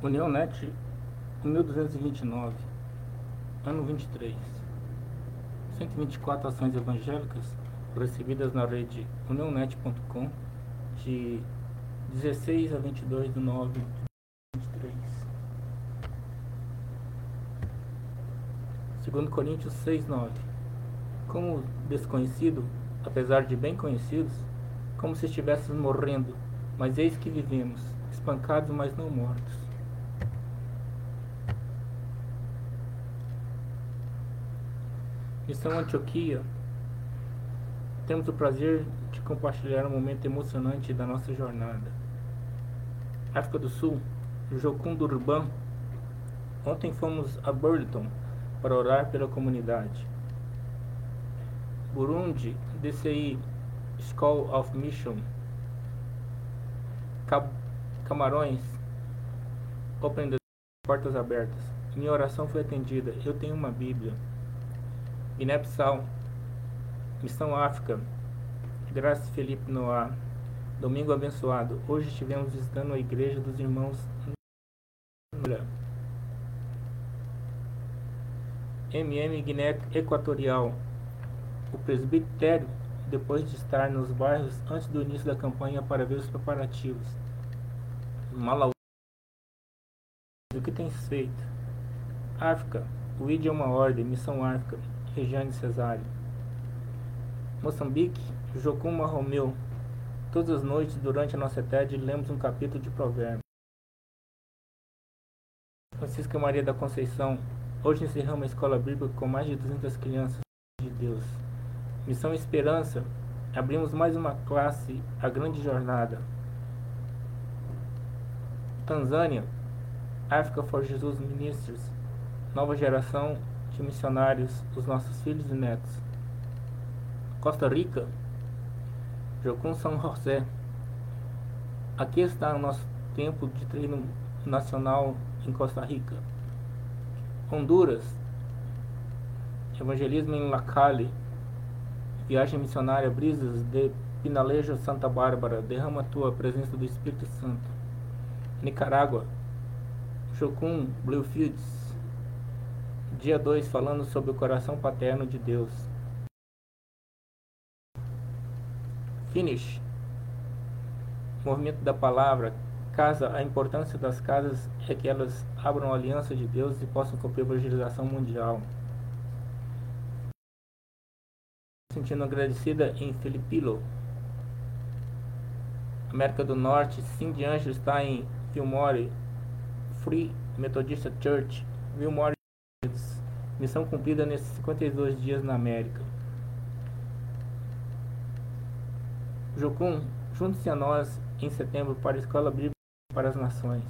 União Net 1229, ano 23. 124 ações evangélicas recebidas na rede unionet.com de 16 a 22 de 9 de 23. Segundo Coríntios 6, 9. Como desconhecido, apesar de bem conhecidos, como se estivéssemos morrendo, mas eis que vivemos, espancados, mas não mortos. Missão Antioquia. Temos o prazer de compartilhar um momento emocionante da nossa jornada. África do Sul, Jocum Durban. Ontem fomos a Burleton para orar pela comunidade. Burundi, DCI, School of Mission. Camarões, Open the Portas Abertas. Minha oração foi atendida. Eu tenho uma Bíblia. Guiné-Bissau, Missão África, Graça Felipe Noah, Domingo Abençoado. Hoje estivemos visitando a Igreja dos Irmãos MM Guiné Equatorial. O presbitério, depois de estar nos bairros antes do início da campanha para ver os preparativos. Malawi. O que tens feito? África. O ID é ordem. Missão África. Regiane Cesário. Moçambique, Jocuma Romeu. Todas as noites, durante a nossa TED, lemos um capítulo de Provérbios. Francisca Maria da Conceição. Hoje encerramos a escola bíblica com mais de 200 crianças de Deus. Missão Esperança. Abrimos mais uma classe, a grande jornada. Tanzânia, África for Jesus Ministries, nova geração de missionários, os nossos filhos e netos. Costa Rica, Jocum São José. Aqui está o nosso tempo de treino nacional em Costa Rica. Honduras, Evangelismo em Lacale, Viagem Missionária Brisas de Pinalejo Santa Bárbara, derrama a tua presença do Espírito Santo. Nicarágua, Jocum Bluefields, Dia 2 falando sobre o coração paterno de Deus. Finish. Movimento da palavra. Casa, a importância das casas é que elas abram a aliança de Deus e possam cumprir a evangelização mundial. Sentindo agradecida em Filipilo. América do Norte, Cindy Anjo está em Fillmore, Free Methodist Church, Fillmore Missão cumprida nesses 52 dias na América. Jocum, junte-se a nós em setembro para a Escola Bíblica para as Nações.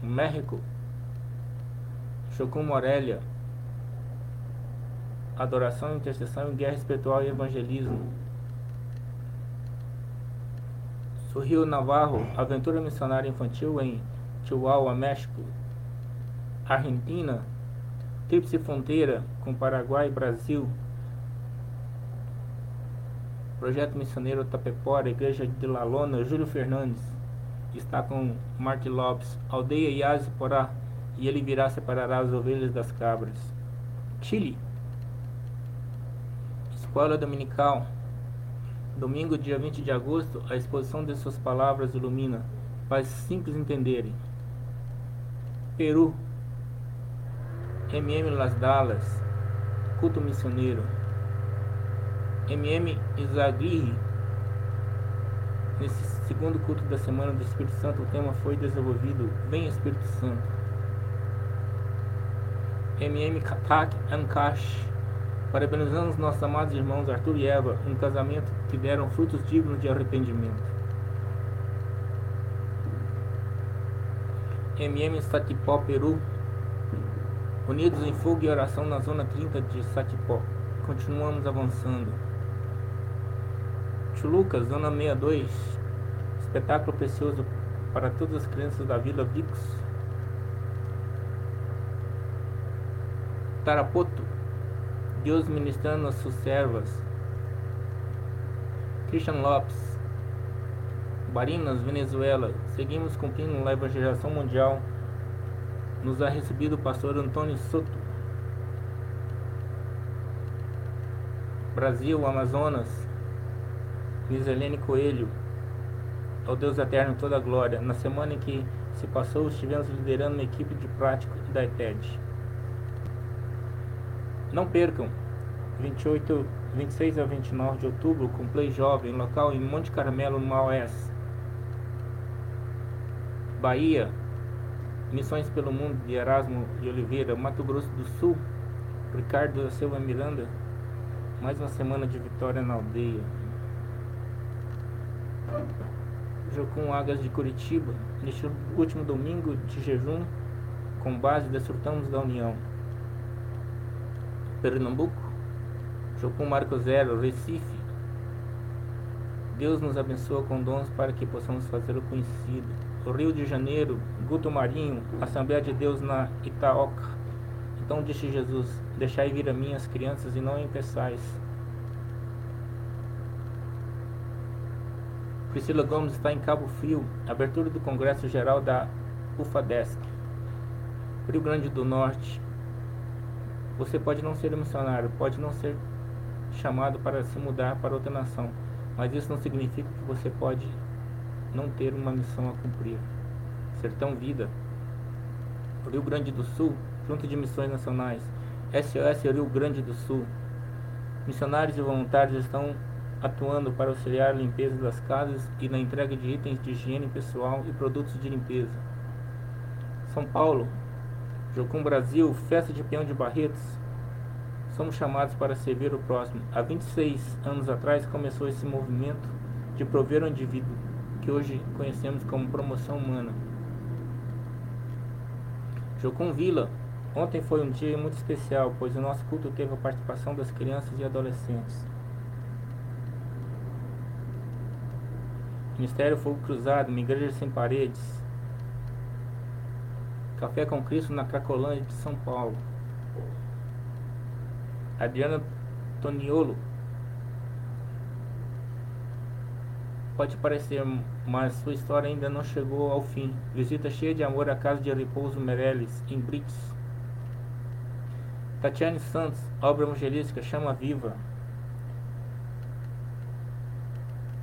México, Jocum Morelia, Adoração, Intercessão, Guerra Espiritual e Evangelismo. Sorriu Navarro, Aventura Missionária Infantil em Chihuahua, México. Argentina, Tríplice fronteira com Paraguai e Brasil. Projeto Missioneiro Tapepora, Igreja de La Lona, Júlio Fernandes. Está com Martin Lopes, Aldeia Iazi Porá, e ele virá separará as ovelhas das cabras. Chile. Escola Dominical. Domingo, dia 20 de agosto, a exposição de suas palavras ilumina, faz simples entenderem. Peru. MM Las Dallas, culto missioneiro. MM Isaguirre, nesse segundo culto da semana do Espírito Santo, o tema foi desenvolvido Vem Espírito Santo. MM Katak Ankash, parabenizamos nossos amados irmãos Arthur e Eva, um casamento que deram frutos dignos de arrependimento. MM Satipó Peru, Unidos em fogo e oração na zona 30 de Satipó. Continuamos avançando. Chuluca, zona 62. Espetáculo precioso para todas as crianças da Vila Vix. Tarapoto. Deus ministrando as suas servas. Christian Lopes. Barinas, Venezuela. Seguimos cumprindo a evangelização mundial nos ha recebido o pastor Antônio Soto. Brasil, Amazonas, Miselene Coelho, ao Deus eterno toda a glória. Na semana em que se passou, estivemos liderando uma equipe de prático da ETED. Não percam, 28, 26 a 29 de outubro, com Play Jovem, local em Monte Carmelo, no Maués. Bahia, Missões pelo Mundo de Erasmo de Oliveira, Mato Grosso do Sul, Ricardo da Silva Miranda, mais uma semana de vitória na aldeia. Jocum Águas de Curitiba, neste último domingo de jejum, com base desfrutamos da união. Pernambuco, Jocum Marco Zero, Recife. Deus nos abençoa com dons para que possamos fazê-lo conhecido. O Rio de Janeiro, Guto Marinho, Assembleia de Deus na Itaoca. Então disse Jesus: Deixai vir a mim as crianças e não impeçais. Priscila Gomes está em Cabo Frio, abertura do Congresso Geral da UFADESC. Rio Grande do Norte. Você pode não ser missionário, pode não ser chamado para se mudar para outra nação, mas isso não significa que você pode não ter uma missão a cumprir. Sertão Vida. Rio Grande do Sul, Junta de Missões Nacionais. SOS Rio Grande do Sul. Missionários e voluntários estão atuando para auxiliar a limpeza das casas e na entrega de itens de higiene pessoal e produtos de limpeza. São Paulo, Jocum Brasil, Festa de Peão de Barretos. Somos chamados para servir o próximo. Há 26 anos atrás começou esse movimento de prover o indivíduo, que hoje conhecemos como promoção humana. Jocum Vila, ontem foi um dia muito especial, pois o nosso culto teve a participação das crianças e adolescentes. Ministério Fogo Cruzado, uma igreja sem paredes. Café com Cristo na Cracolândia de São Paulo. Adriana Toniolo. Pode parecer, mas sua história ainda não chegou ao fim. Visita cheia de amor à casa de repouso Meirelles, em Brits. Tatiane Santos, obra evangelística Chama Viva.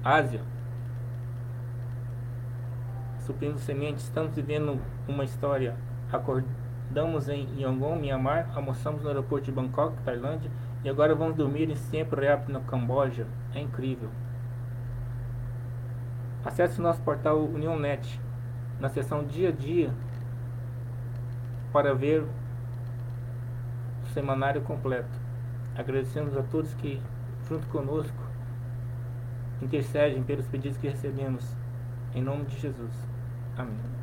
Ásia. Suprindo sementes, estamos vivendo uma história. Acordamos em Yangon, Myanmar, almoçamos no aeroporto de Bangkok, Tailândia, e agora vamos dormir em Siem Reap, no Camboja. É incrível. Acesse o nosso portal UnionNet na seção Dia a Dia para ver o semanário completo. Agradecemos a todos que, junto conosco, intercedem pelos pedidos que recebemos. Em nome de Jesus. Amém.